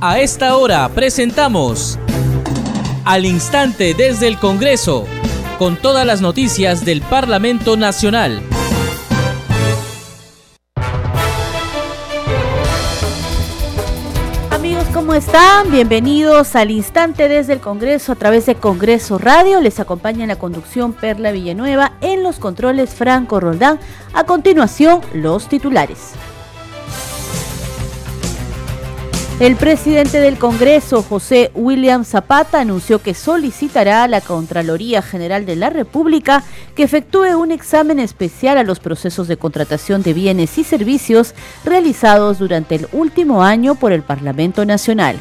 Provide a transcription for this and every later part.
A esta hora presentamos Al Instante desde el Congreso, con todas las noticias del Parlamento Nacional. Amigos, ¿cómo están? Bienvenidos al Instante desde el Congreso a través de Congreso Radio. Les acompaña en la conducción Perla Villanueva, en los controles Franco Roldán. A continuación, los titulares. El presidente del Congreso, José William Zapata, anunció que solicitará a la Contraloría General de la República que efectúe un examen especial a los procesos de contratación de bienes y servicios realizados durante el último año por el Parlamento Nacional.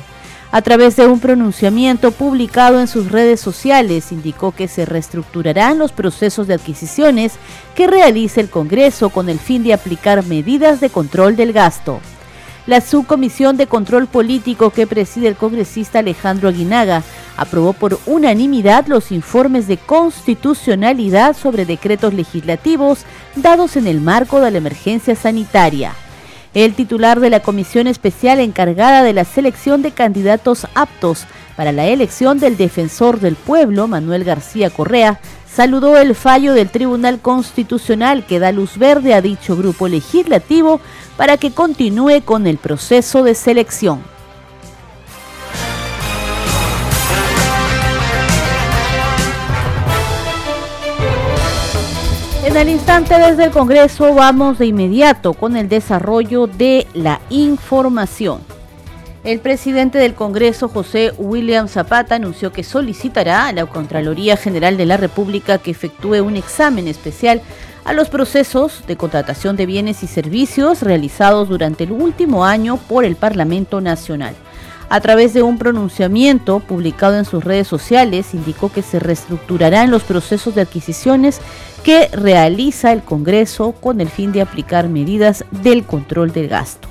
A través de un pronunciamiento publicado en sus redes sociales, indicó que se reestructurarán los procesos de adquisiciones que realice el Congreso con el fin de aplicar medidas de control del gasto. La subcomisión de control político que preside el congresista Alejandro Aguinaga aprobó por unanimidad los informes de constitucionalidad sobre decretos legislativos dados en el marco de la emergencia sanitaria. El titular de la comisión especial encargada de la selección de candidatos aptos para la elección del defensor del pueblo, Manuel García Correa, saludó el fallo del Tribunal Constitucional que da luz verde a dicho grupo legislativo para que continúe con el proceso de selección. En el instante desde el Congreso vamos de inmediato con el desarrollo de la información. El presidente del Congreso, José William Zapata, anunció que solicitará a la Contraloría General de la República que efectúe un examen especial a los procesos de contratación de bienes y servicios realizados durante el último año por el Parlamento Nacional. A través de un pronunciamiento publicado en sus redes sociales, indicó que se reestructurarán los procesos de adquisiciones que realiza el Congreso con el fin de aplicar medidas del control del gasto.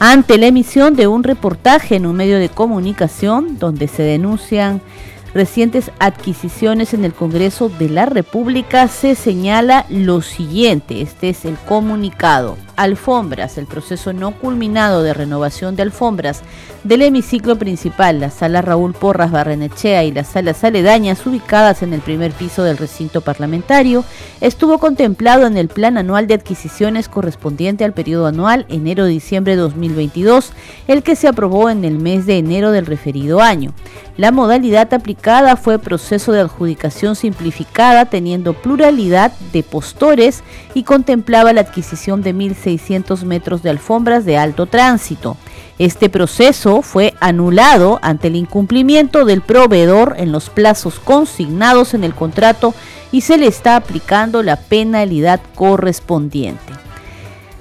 Ante la emisión de un reportaje en un medio de comunicación donde se denuncian recientes adquisiciones en el Congreso de la República se señala lo siguiente, este es el comunicado. Alfombras, el proceso no culminado de renovación de alfombras del hemiciclo principal, la sala Raúl Porras Barrenechea y las salas aledañas ubicadas en el primer piso del recinto parlamentario, estuvo contemplado en el plan anual de adquisiciones correspondiente al periodo anual enero-diciembre 2022, el que se aprobó en el mes de enero del referido año. La modalidad aplicada fue proceso de adjudicación simplificada teniendo pluralidad de postores y contemplaba la adquisición de 1.600 metros de alfombras de alto tránsito. Este proceso fue anulado ante el incumplimiento del proveedor en los plazos consignados en el contrato y se le está aplicando la penalidad correspondiente.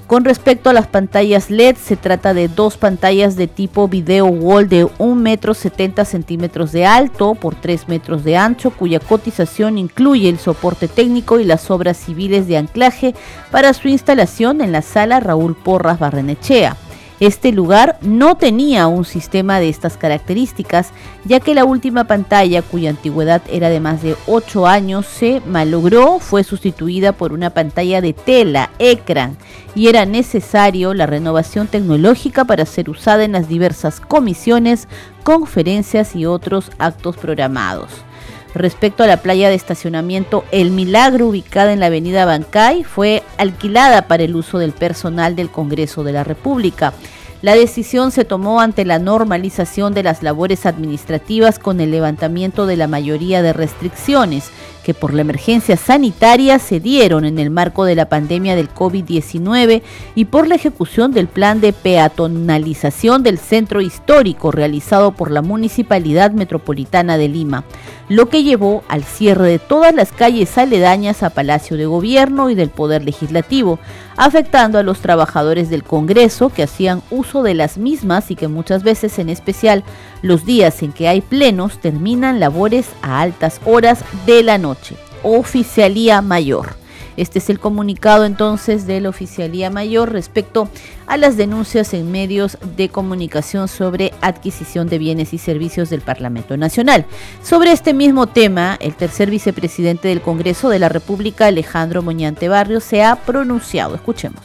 Con respecto a las pantallas LED, se trata de dos pantallas de tipo video wall de 1 metro 70 centímetros de alto por 3 metros de ancho, cuya cotización incluye el soporte técnico y las obras civiles de anclaje para su instalación en la sala Raúl Porras Barrenechea. Este lugar no tenía un sistema de estas características, ya que la última pantalla, cuya antigüedad era de más de 8 años, se malogró, fue sustituida por una pantalla de tela, ecran, y era necesario la renovación tecnológica para ser usada en las diversas comisiones, conferencias y otros actos programados. Respecto a la playa de estacionamiento El Milagro, ubicada en la avenida Bancay, fue alquilada para el uso del personal del Congreso de la República. La decisión se tomó ante la normalización de las labores administrativas con el levantamiento de la mayoría de restricciones que por la emergencia sanitaria se dieron en el marco de la pandemia del COVID-19 y por la ejecución del plan de peatonalización del centro histórico realizado por la Municipalidad Metropolitana de Lima, lo que llevó al cierre de todas las calles aledañas a Palacio de Gobierno y del Poder Legislativo, afectando a los trabajadores del Congreso que hacían uso de las mismas y que muchas veces en especial los días en que hay plenos terminan labores a altas horas de la noche. Oficialía Mayor. Este es el comunicado entonces de la Oficialía Mayor respecto a las denuncias en medios de comunicación sobre adquisición de bienes y servicios del Parlamento Nacional. Sobre este mismo tema, el tercer vicepresidente del Congreso de la República, Alejandro Moñante Barrio, se ha pronunciado. Escuchemos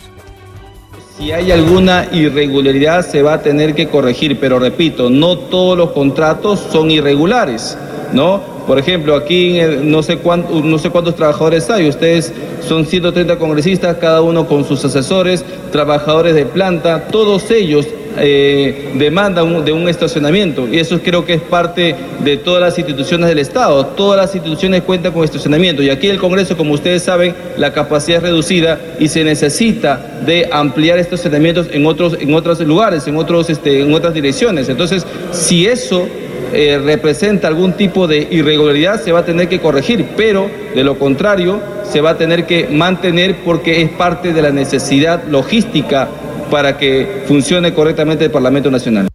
Si hay alguna irregularidad se va a tener que corregir, pero repito, no todos los contratos son irregulares, ¿no? Por ejemplo, aquí no sé, cuántos, no sé cuántos trabajadores hay, ustedes son 130 congresistas, cada uno con sus asesores, trabajadores de planta, todos ellos eh, demandan de un estacionamiento y eso creo que es parte de todas las instituciones del Estado. Todas las instituciones cuentan con estacionamiento y aquí el Congreso, como ustedes saben, la capacidad es reducida y se necesita de ampliar estacionamientos en otros, en otros lugares, en, otros, este, en otras direcciones. Entonces, si eso eh, representa algún tipo de irregularidad, se va a tener que corregir, pero de lo contrario, se va a tener que mantener porque es parte de la necesidad logística para que funcione correctamente el Parlamento Nacional.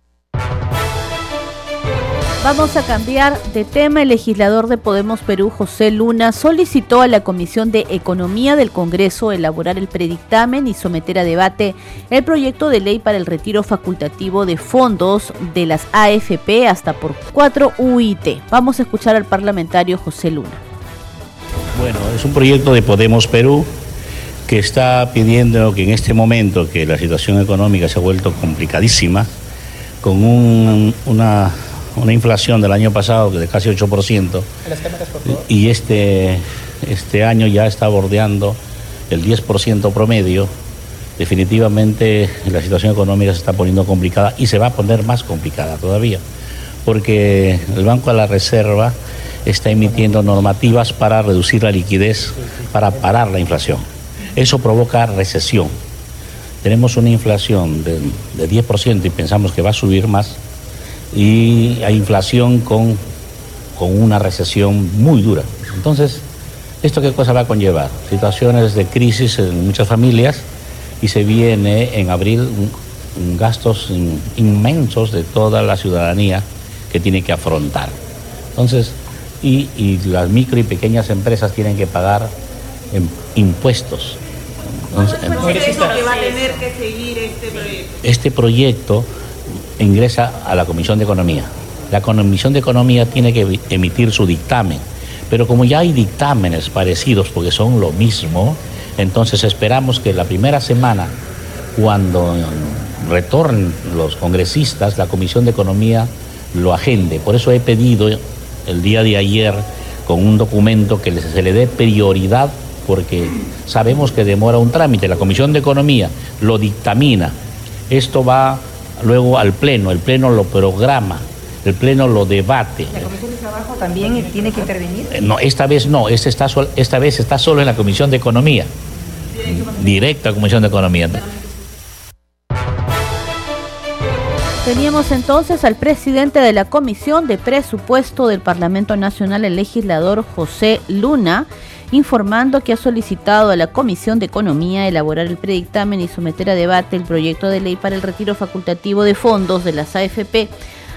Vamos a cambiar de tema. El legislador de Podemos Perú, José Luna, solicitó a la Comisión de Economía del Congreso elaborar el predictamen y someter a debate el proyecto de ley para el retiro facultativo de fondos de las AFP hasta por 4 UIT. Vamos a escuchar al parlamentario José Luna. Bueno, es un proyecto de Podemos Perú que está pidiendo que en este momento que la situación económica se ha vuelto complicadísima, con una, inflación del año pasado de casi 8%, y este, este año ya está bordeando el 10% promedio, definitivamente la situación económica se está poniendo complicada y se va a poner más complicada todavía, porque el Banco de la Reserva está emitiendo normativas para reducir la liquidez, para parar la inflación. Eso provoca recesión. Tenemos una inflación de, 10% y pensamos que va a subir más y hay inflación con, con una recesión muy dura. Entonces, ¿esto qué cosa va a conllevar? Situaciones de crisis en muchas familias y se viene en abril gastos inmensos de toda la ciudadanía que tiene que afrontar. Entonces, y, y las micro y pequeñas empresas tienen que pagar impuestos este proyecto? Ingresa a la Comisión de Economía. La Comisión de Economía tiene que emitir su dictamen, pero como ya hay dictámenes parecidos porque son lo mismo, entonces esperamos que la primera semana, cuando retornen los congresistas, la Comisión de Economía lo agende. Por eso he pedido el día de ayer con un documento que se le dé prioridad porque sabemos que demora un trámite. La Comisión de Economía lo dictamina. Esto va luego al Pleno, el Pleno lo programa, el Pleno lo debate. ¿La Comisión de Trabajo también tiene que intervenir? Eh, no, esta vez no, esta, está esta vez está solo en la Comisión de Economía. Directa a Comisión de Economía. Teníamos entonces al presidente de la Comisión de Presupuesto del Parlamento Nacional, el legislador José Luna, informando que ha solicitado a la Comisión de Economía elaborar el predictamen y someter a debate el proyecto de ley para el retiro facultativo de fondos de las AFP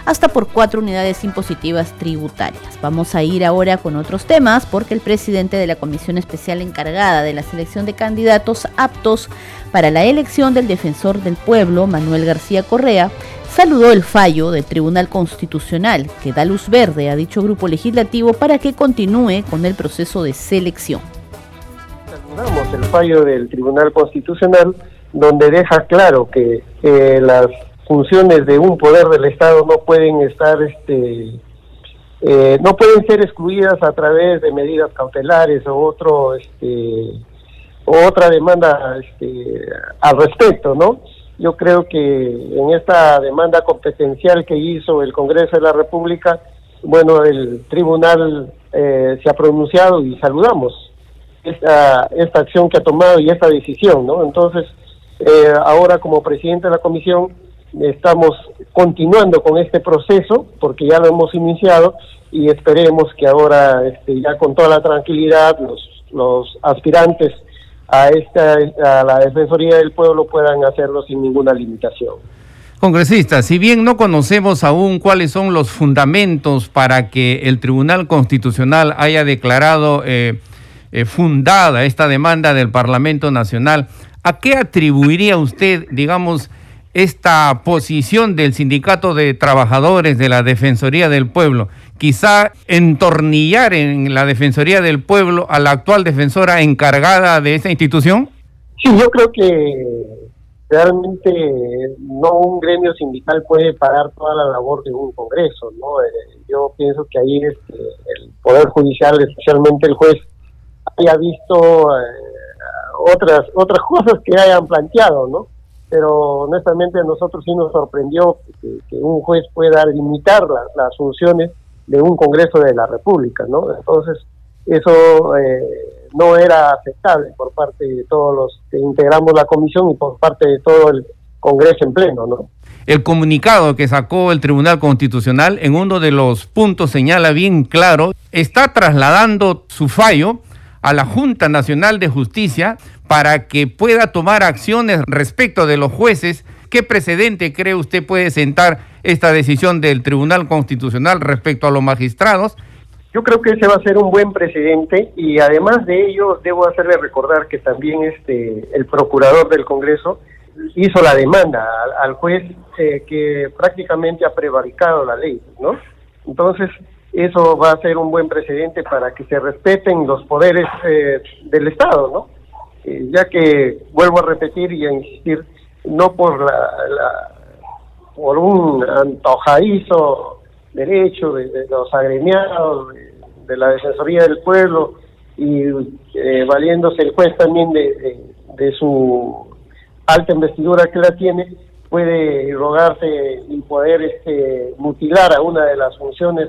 hasta por cuatro unidades impositivas tributarias. Vamos a ir ahora con otros temas porque el presidente de la Comisión Especial encargada de la selección de candidatos aptos para la elección del defensor del pueblo, Manuel García Correa, saludó el fallo del Tribunal Constitucional que da luz verde a dicho grupo legislativo para que continúe con el proceso de selección. Saludamos el fallo del Tribunal Constitucional donde deja claro que las funciones de un poder del Estado no pueden estar este eh, no pueden ser excluidas a través de medidas cautelares o otro este otra demanda este, al respecto, ¿no? Yo creo que en esta demanda competencial que hizo el Congreso de la República, bueno, el tribunal eh, se ha pronunciado y saludamos esta, esta acción que ha tomado y esta decisión, ¿no? Entonces, eh, ahora como presidente de la comisión estamos continuando con este proceso porque ya lo hemos iniciado y esperemos que ahora este, ya con toda la tranquilidad los, los aspirantes a, esta, a la Defensoría del Pueblo puedan hacerlo sin ninguna limitación. Congresista, si bien no conocemos aún cuáles son los fundamentos para que el Tribunal Constitucional haya declarado eh, eh, fundada esta demanda del Parlamento Nacional, ¿a qué atribuiría usted, digamos, esta posición del Sindicato de Trabajadores de la Defensoría del Pueblo? Quizá entornillar en la Defensoría del Pueblo a la actual defensora encargada de esta institución? Sí, yo creo que realmente no un gremio sindical puede parar toda la labor de un Congreso, ¿no? Eh, yo pienso que ahí este, el Poder Judicial, especialmente el juez, haya visto eh, otras otras cosas que hayan planteado, ¿no? Pero honestamente a nosotros sí nos sorprendió que, un juez pueda limitar las funciones de un Congreso de la República, ¿no? Entonces, eso eh, no era aceptable por parte de todos los que integramos la comisión y por parte de todo el Congreso en pleno, ¿no? El comunicado que sacó el Tribunal Constitucional en uno de los puntos señala bien claro, está trasladando su fallo a la Junta Nacional de Justicia para que pueda tomar acciones respecto de los jueces. ¿Qué precedente cree usted puede sentar esta decisión del Tribunal Constitucional respecto a los magistrados? Yo creo que ese va a ser un buen precedente y además de ello debo hacerle recordar que también este el procurador del Congreso hizo la demanda al, juez eh, que prácticamente ha prevaricado la ley, ¿no? Entonces eso va a ser un buen precedente para que se respeten los poderes eh, del Estado, ¿no? Eh, ya que vuelvo a repetir y a insistir, no por la, por un antojadizo derecho de, los agremiados, de, la Defensoría del Pueblo y eh, valiéndose el juez también de, de, su alta investidura que la tiene, puede rogarse y poder este, mutilar a una de las funciones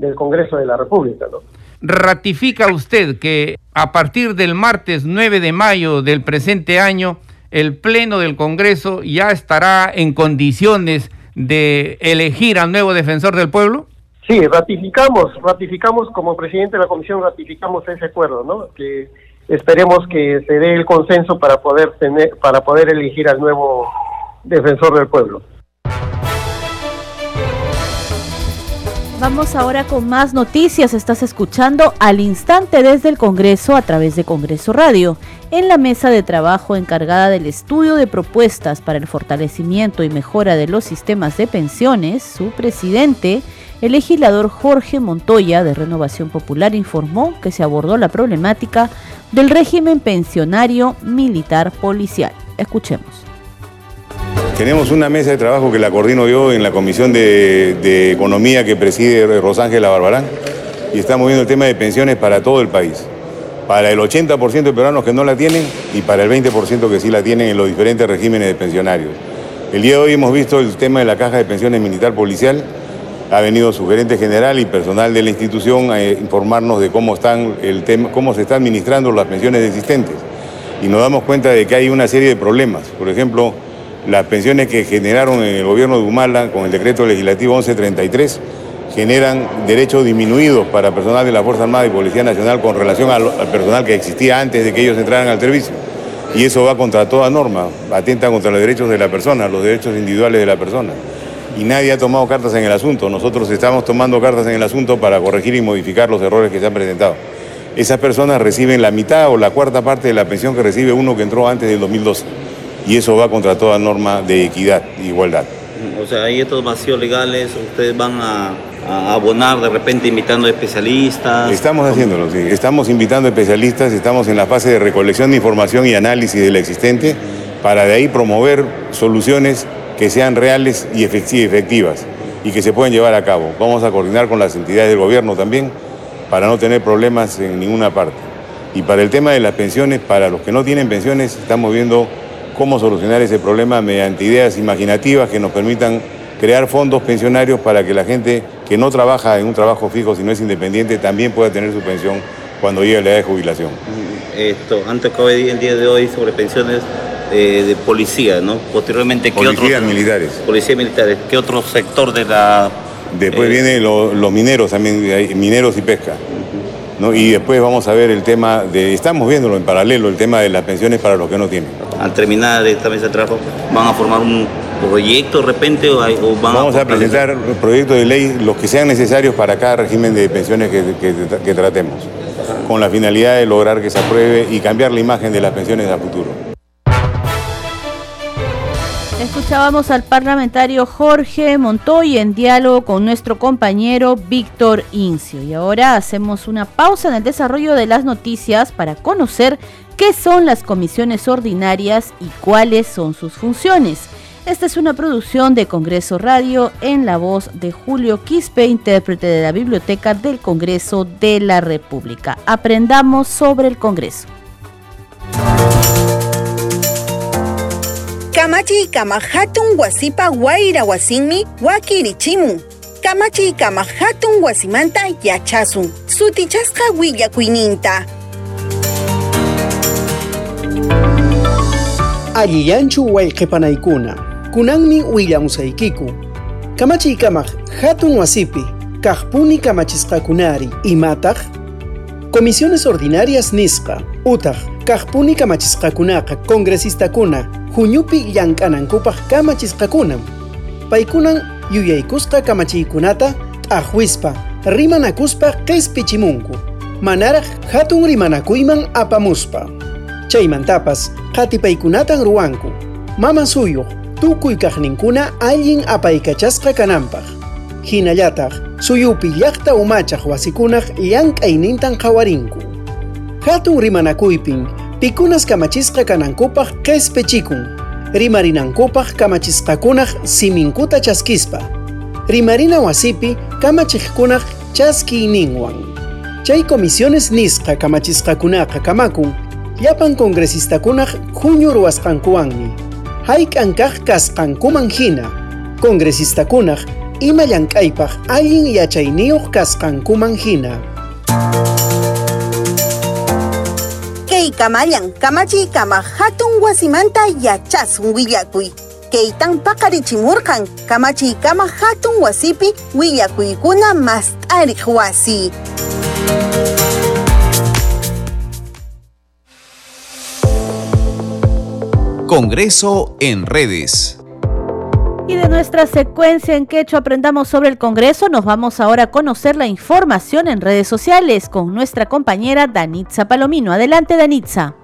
del Congreso de la República. ¿no? ¿Ratifica usted que a partir del martes 9 de mayo del presente año, el Pleno del Congreso ya estará en condiciones de elegir al nuevo defensor del pueblo? Sí, ratificamos, ratificamos como presidente de la comisión, ratificamos ese acuerdo, ¿no? Que esperemos que se dé el consenso para poder tener, para poder elegir al nuevo defensor del pueblo. Vamos ahora con más noticias. Estás escuchando al instante desde el Congreso a través de Congreso Radio. En la mesa de trabajo encargada del estudio de propuestas para el fortalecimiento y mejora de los sistemas de pensiones, su presidente, el legislador Jorge Montoya de Renovación Popular informó que se abordó la problemática del régimen pensionario militar policial. Escuchemos. Tenemos una mesa de trabajo que la coordino yo en la Comisión de, Economía que preside Rosángela Barbarán y estamos viendo el tema de pensiones para todo el país. Para el 80% de peruanos que no la tienen y para el 20% que sí la tienen en los diferentes regímenes de pensionarios. El día de hoy hemos visto el tema de la caja de pensiones militar policial. Ha venido su gerente general y personal de la institución a informarnos de cómo, están el tema, cómo se están administrando las pensiones existentes. Y nos damos cuenta de que hay una serie de problemas. Por ejemplo, las pensiones que generaron en el gobierno de Humala con el decreto legislativo 1133 generan derechos disminuidos para personal de la Fuerza Armada y Policía Nacional con relación al, personal que existía antes de que ellos entraran al servicio. Y eso va contra toda norma, atenta contra los derechos de la persona, los derechos individuales de la persona. Y nadie ha tomado cartas en el asunto. Nosotros estamos tomando cartas en el asunto para corregir y modificar los errores que se han presentado. Esas personas reciben la mitad o la cuarta parte de la pensión que recibe uno que entró antes del 2012 y eso va contra toda norma de equidad e igualdad. O sea, hay estos vacíos legales, ustedes van a, abonar de repente invitando especialistas. Estamos haciéndolo, sí. Estamos invitando especialistas, estamos en la fase de recolección de información y análisis de la existente para de ahí promover soluciones que sean reales y efectivas y que se puedan llevar a cabo. Vamos a coordinar con las entidades del gobierno también para no tener problemas en ninguna parte. Y para el tema de las pensiones, para los que no tienen pensiones, estamos viendo cómo solucionar ese problema mediante ideas imaginativas que nos permitan crear fondos pensionarios para que la gente que no trabaja en un trabajo fijo, sino es independiente, también pueda tener su pensión cuando llegue la edad de jubilación. Esto, antes que el día de hoy sobre pensiones eh, de policía, ¿no? Posteriormente, ¿qué Policías militares. Policías militares. ¿Qué otro sector de la...? Después eh, vienen los mineros también, mineros y pesca. Y después vamos a ver el tema de, estamos viéndolo en paralelo, el tema de las pensiones para los que no tienen. Al terminar esta mesa de trabajo, ¿van a formar un proyecto de repente o, van Vamos a, presentar proyectos de ley, los que sean necesarios para cada régimen de pensiones que, tratemos, con la finalidad de lograr que se apruebe y cambiar la imagen de las pensiones a futuro. Escuchábamos al parlamentario Jorge Montoya en diálogo con nuestro compañero Víctor Incio. Y ahora hacemos una pausa en el desarrollo de las noticias para conocer qué son las comisiones ordinarias y cuáles son sus funciones. Esta es una producción de Congreso Radio en la voz de Julio Quispe, intérprete de la Biblioteca del Congreso de la República. Aprendamos sobre el Congreso. Kamachi kama hatun wasipa waira wasinmi wakirichimun. Kamachi kama hatun wasimanta yachasun. Sutichasqa willakuyninta. Alliyanchu wayqipanaykuna. Kunanmi willamusaykiku. Kamachi kama hatun wasipi. Kajpuni kamachisqakunari. Imataq? Comisiones ordinarias nisqa. Utaq. Kajpuni kamachisqakunaqa congresistakuna huñupi llank'anankupaq kamachisqakunam paykunan yuyaykusqa kamachiykunata t'aqwispa rimanakuspa q'ispichimunku manaraq hatun rimanakuyman apamuspa. Chaymantapas qatipaykunatan ruwanku. Mama suyuq tukuy kaqninkuna allin apaykachasqa kananpaq. Hinallataq suyupi llaqta umachaq wasikunaq llank'aynintan qhawarinku hatun rimanakuypin pikunas kamachisqa kanankupaq qespechikun. Rimarinankupaq kamachisqakunaq siminkuta chaskispa. Rimarina wasipi kamachiqkunaq chaskiyninwan chay comisiones nisqa kamachisqakunaqa kamakun llapan congresistakuna junio ruwasqankuwanmi. Hayk'an kaq kasqankuman hina. Congresistakuna ima llank'aypaq allin yachayniyuq kasqankuman hina kamayan kamachi kama hatun wasimanta yachasun willakuy kaytan paqarichimurqan kamachi kama hatun wasipi willakuykuna mast'ariq wasi Congreso en redes. Y de nuestra secuencia en quechua aprendamos sobre el Congreso, nos vamos ahora a conocer la información en redes sociales con nuestra compañera Danitza Palomino. Adelante, Danitza.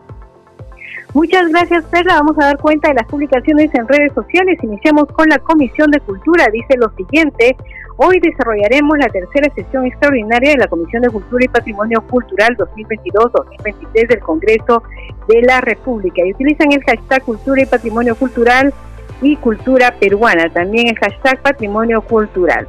Muchas gracias, Perla. Vamos a dar cuenta de las publicaciones en redes sociales. Iniciamos con la Comisión de Cultura. Dice lo siguiente. Hoy desarrollaremos la tercera sesión extraordinaria de la Comisión de Cultura y Patrimonio Cultural 2022-2023 del Congreso de la República. Y utilizan el hashtag Cultura y Patrimonio Cultural y cultura peruana, también el hashtag patrimonio cultural.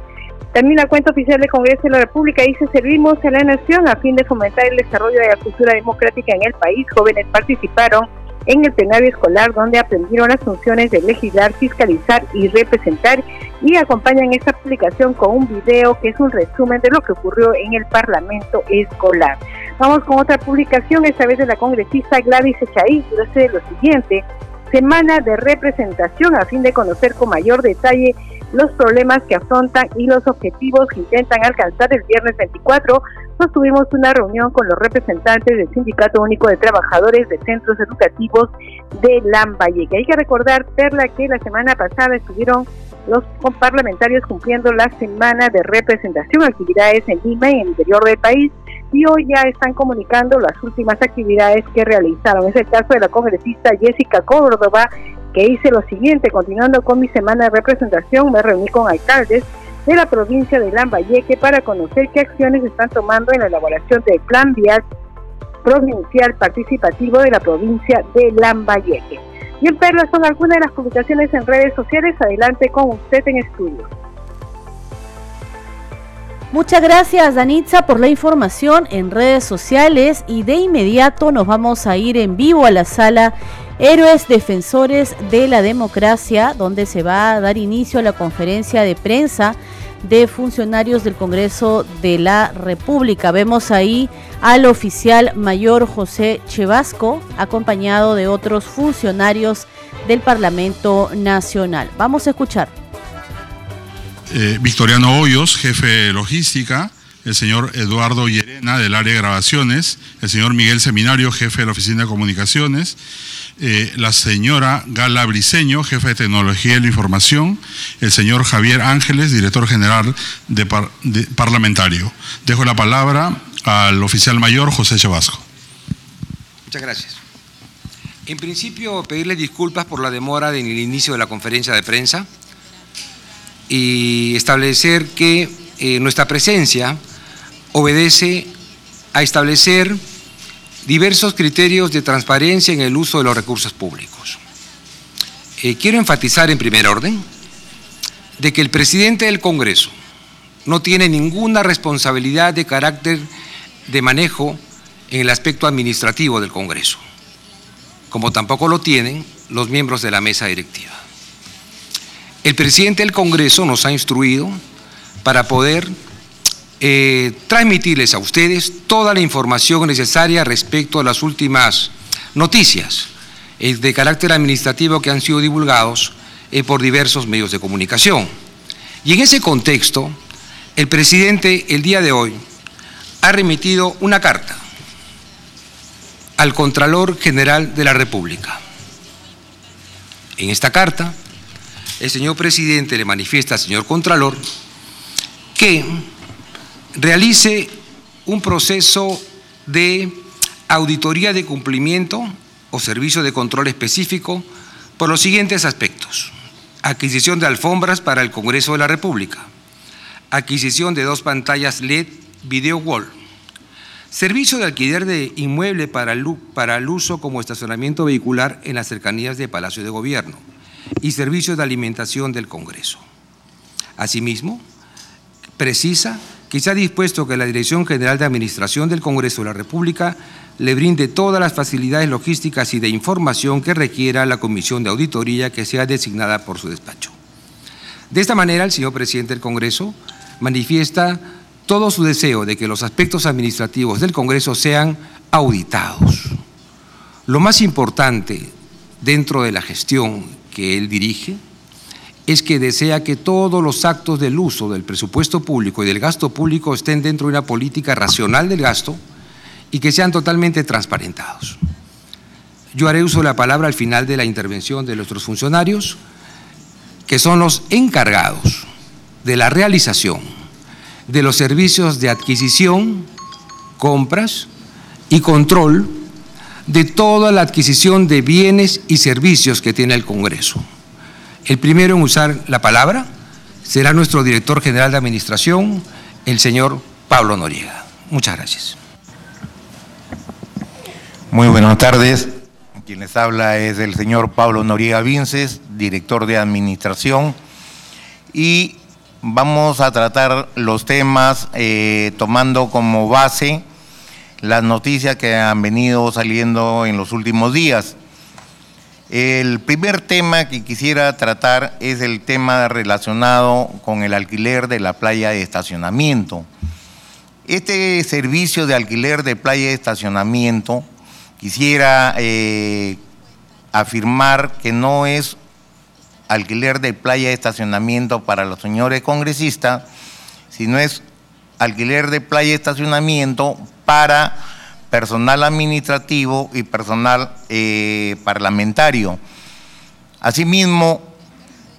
También la cuenta oficial del Congreso de la República dice servimos a la nación a fin de fomentar el desarrollo de la cultura democrática en el país. Jóvenes participaron en el plenario escolar donde aprendieron las funciones de legislar, fiscalizar y representar y acompañan esta publicación con un video que es un resumen de lo que ocurrió en el Parlamento escolar. Vamos con otra publicación, esta vez de la congresista Gladys Echaí, que dice lo siguiente, semana de representación a fin de conocer con mayor detalle los problemas que afrontan y los objetivos que intentan alcanzar el viernes 24. Sostuvimos una reunión con los representantes del Sindicato Único de Trabajadores de Centros Educativos de Lambayeque. Hay que recordar, Perla, que la semana pasada estuvieron los parlamentarios cumpliendo la semana de representación, actividades en Lima y en el interior del país, y hoy ya están comunicando las últimas actividades que realizaron. Es el caso de la congresista Jessica Córdoba, que dice lo siguiente, continuando con mi semana de representación, me reuní con alcaldes de la provincia de Lambayeque para conocer qué acciones están tomando en la elaboración del plan vial provincial participativo de la provincia de Lambayeque. Y en Perla son algunas de las publicaciones en redes sociales. Adelante con usted en estudio. Muchas gracias Danitza por la información en redes sociales y de inmediato nos vamos a ir en vivo a la sala Héroes Defensores de la Democracia donde se va a dar inicio a la conferencia de prensa de funcionarios del Congreso de la República. Vemos ahí al oficial mayor José Chevasco acompañado de otros funcionarios del Parlamento Nacional. Vamos a escuchar. Eh, Victoriano Hoyos, jefe de logística, el señor Eduardo Llerena del área de grabaciones, el señor Miguel Seminario, jefe de la oficina de comunicaciones, eh, la señora Gala Briceño, jefe de tecnología y la información, el señor Javier Ángeles, director general de, parlamentario. Dejo la palabra al oficial mayor José Chavasco. Muchas gracias. En principio, pedirle disculpas por la demora en el inicio de la conferencia de prensa y establecer que eh, nuestra presencia obedece a establecer diversos criterios de transparencia en el uso de los recursos públicos. Eh, quiero enfatizar en primer orden de que el presidente del Congreso no tiene ninguna responsabilidad de carácter de manejo en el aspecto administrativo del Congreso como tampoco lo tienen los miembros de la mesa directiva. El presidente del Congreso nos ha instruido para poder eh, transmitirles a ustedes toda la información necesaria respecto a las últimas noticias eh, de carácter administrativo que han sido divulgados eh, por diversos medios de comunicación. Y en ese contexto, el presidente el día de hoy ha remitido una carta al Contralor General de la República. En esta carta, el señor presidente le manifiesta al señor Contralor que realice un proceso de auditoría de cumplimiento o servicio de control específico por los siguientes aspectos. Adquisición de alfombras para el Congreso de la República. Adquisición de dos pantallas LED Video Wall Servicio de alquiler de inmueble para el, uso como estacionamiento vehicular en las cercanías de Palacio de Gobierno y servicio de alimentación del Congreso. Asimismo, precisa que se ha dispuesto que la Dirección General de Administración del Congreso de la República le brinde todas las facilidades logísticas y de información que requiera la comisión de auditoría que sea designada por su despacho. De esta manera, el señor presidente del Congreso manifiesta todo su deseo de que los aspectos administrativos del Congreso sean auditados. Lo más importante dentro de la gestión que él dirige es que desea que todos los actos del uso del presupuesto público y del gasto público estén dentro de una política racional del gasto y que sean totalmente transparentados. Yo haré uso de la palabra al final de la intervención de nuestros funcionarios, que son los encargados de la realización de los servicios de adquisición, compras y control de toda la adquisición de bienes y servicios que tiene el Congreso. El primero en usar la palabra será nuestro director general de Administración, el señor Pablo Noriega. Muchas gracias. Muy buenas tardes. Quien les habla es el señor Pablo Noriega Vinces, director de Administración. Y vamos a tratar los temas eh, tomando como base las noticias que han venido saliendo en los últimos días. El primer tema que quisiera tratar es el tema relacionado con el alquiler de la playa de estacionamiento. Este servicio de alquiler de playa de estacionamiento quisiera eh, afirmar que no es alquiler de playa de estacionamiento para los señores congresistas, sino es alquiler de playa estacionamiento para personal administrativo y personal eh, parlamentario. Asimismo,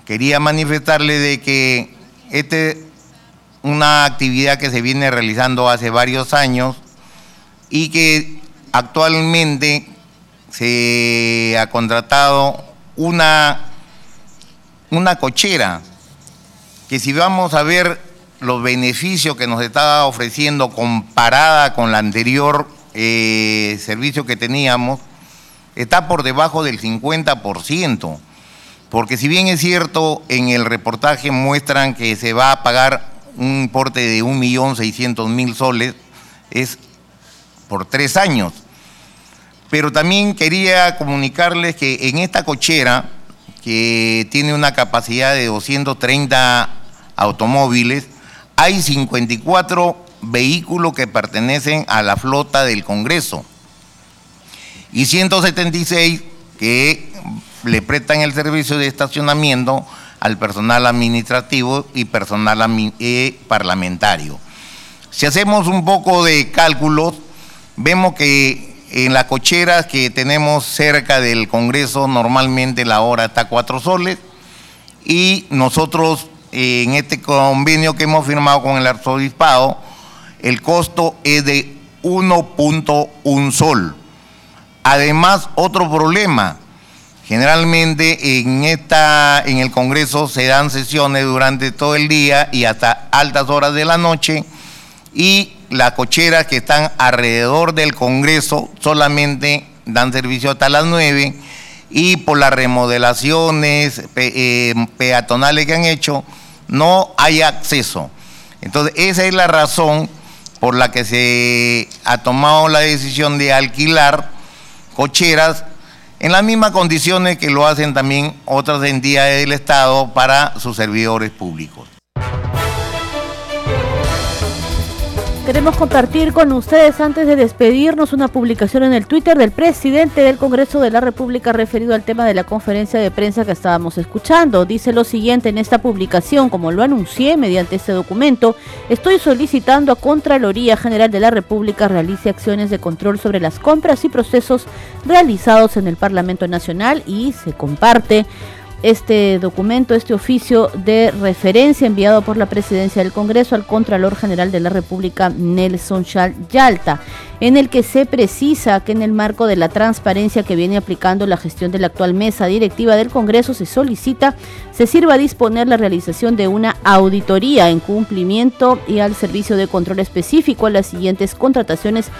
quería manifestarle de que esta es una actividad que se viene realizando hace varios años y que actualmente se ha contratado una una cochera, que si vamos a ver los beneficios que nos está ofreciendo comparada con la anterior eh, servicio que teníamos, está por debajo del 50%. Porque si bien es cierto, en el reportaje muestran que se va a pagar un importe de 1.600.000 soles, es por tres años. Pero también quería comunicarles que en esta cochera que tiene una capacidad de 230 automóviles, hay 54 vehículos que pertenecen a la flota del Congreso y 176 que le prestan el servicio de estacionamiento al personal administrativo y personal eh, parlamentario. Si hacemos un poco de cálculos, vemos que en las cocheras que tenemos cerca del Congreso, normalmente la hora está cuatro soles y nosotros en este convenio que hemos firmado con el arzobispado, el costo es de 1.1 sol. Además, otro problema, generalmente en, esta, en el Congreso se dan sesiones durante todo el día y hasta altas horas de la noche y las cocheras que están alrededor del Congreso solamente dan servicio hasta las 9 y por las remodelaciones eh, peatonales que han hecho no hay acceso. Entonces, esa es la razón por la que se ha tomado la decisión de alquilar cocheras en las mismas condiciones que lo hacen también otras entidades del Estado para sus servidores públicos. Queremos compartir con ustedes antes de despedirnos una publicación en el Twitter del presidente del Congreso de la República referido al tema de la conferencia de prensa que estábamos escuchando. Dice lo siguiente en esta publicación, como lo anuncié mediante este documento, estoy solicitando a Contraloría General de la República realice acciones de control sobre las compras y procesos realizados en el Parlamento Nacional y se comparte este documento, este oficio de referencia enviado por la Presidencia del Congreso al Contralor General de la República, Nelson Yalta, en el que se precisa que en el marco de la transparencia que viene aplicando la gestión de la actual mesa directiva del Congreso se solicita se sirva a disponer la realización de una auditoría en cumplimiento y al servicio de control específico a las siguientes contrataciones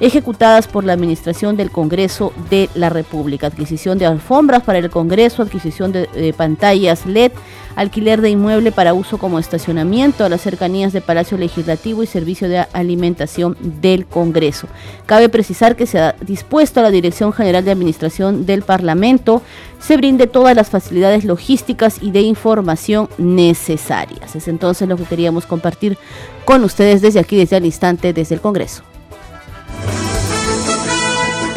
ejecutadas por la Administración del Congreso de la República. Adquisición de alfombras para el Congreso, adquisición de, pantallas LED, alquiler de inmueble para uso como estacionamiento a las cercanías de Palacio Legislativo y servicio de alimentación del Congreso. Cabe precisar que se ha dispuesto a la Dirección General de Administración del Parlamento se brinde todas las facilidades logísticas y de información necesarias. Es entonces lo que queríamos compartir con ustedes desde aquí, desde el instante, desde el Congreso.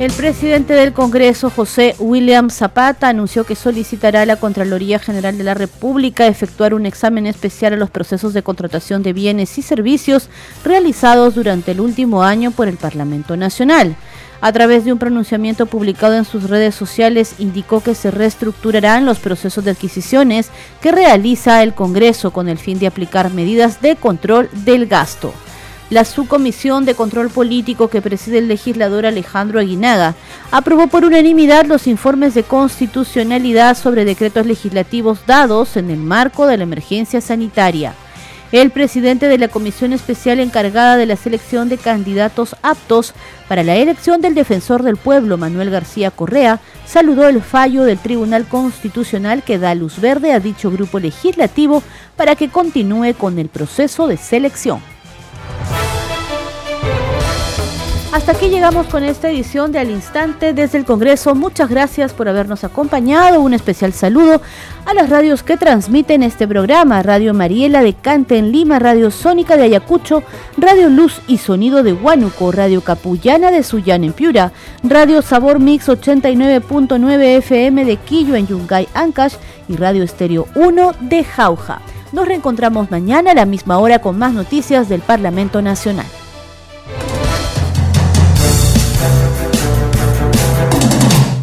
El presidente del Congreso, José William Zapata, anunció que solicitará a la Contraloría General de la República efectuar un examen especial a los procesos de contratación de bienes y servicios realizados durante el último año por el Parlamento Nacional. A través de un pronunciamiento publicado en sus redes sociales, indicó que se reestructurarán los procesos de adquisiciones que realiza el Congreso con el fin de aplicar medidas de control del gasto la subcomisión de control político que preside el legislador Alejandro Aguinaga aprobó por unanimidad los informes de constitucionalidad sobre decretos legislativos dados en el marco de la emergencia sanitaria. El presidente de la comisión especial encargada de la selección de candidatos aptos para la elección del defensor del pueblo, Manuel García Correa, saludó el fallo del Tribunal Constitucional que da luz verde a dicho grupo legislativo para que continúe con el proceso de selección. Hasta aquí llegamos con esta edición de Al Instante desde el Congreso. Muchas gracias por habernos acompañado. Un especial saludo a las radios que transmiten este programa. Radio Mariela de Cante en Lima, Radio Sónica de Ayacucho, Radio Luz y Sonido de Huánuco, Radio Capullana de Suyán en Piura, Radio Sabor Mix 89.9 FM de Quillo en Yungay, Ancash y Radio Estéreo 1 de Jauja. Nos reencontramos mañana a la misma hora con más noticias del Parlamento Nacional.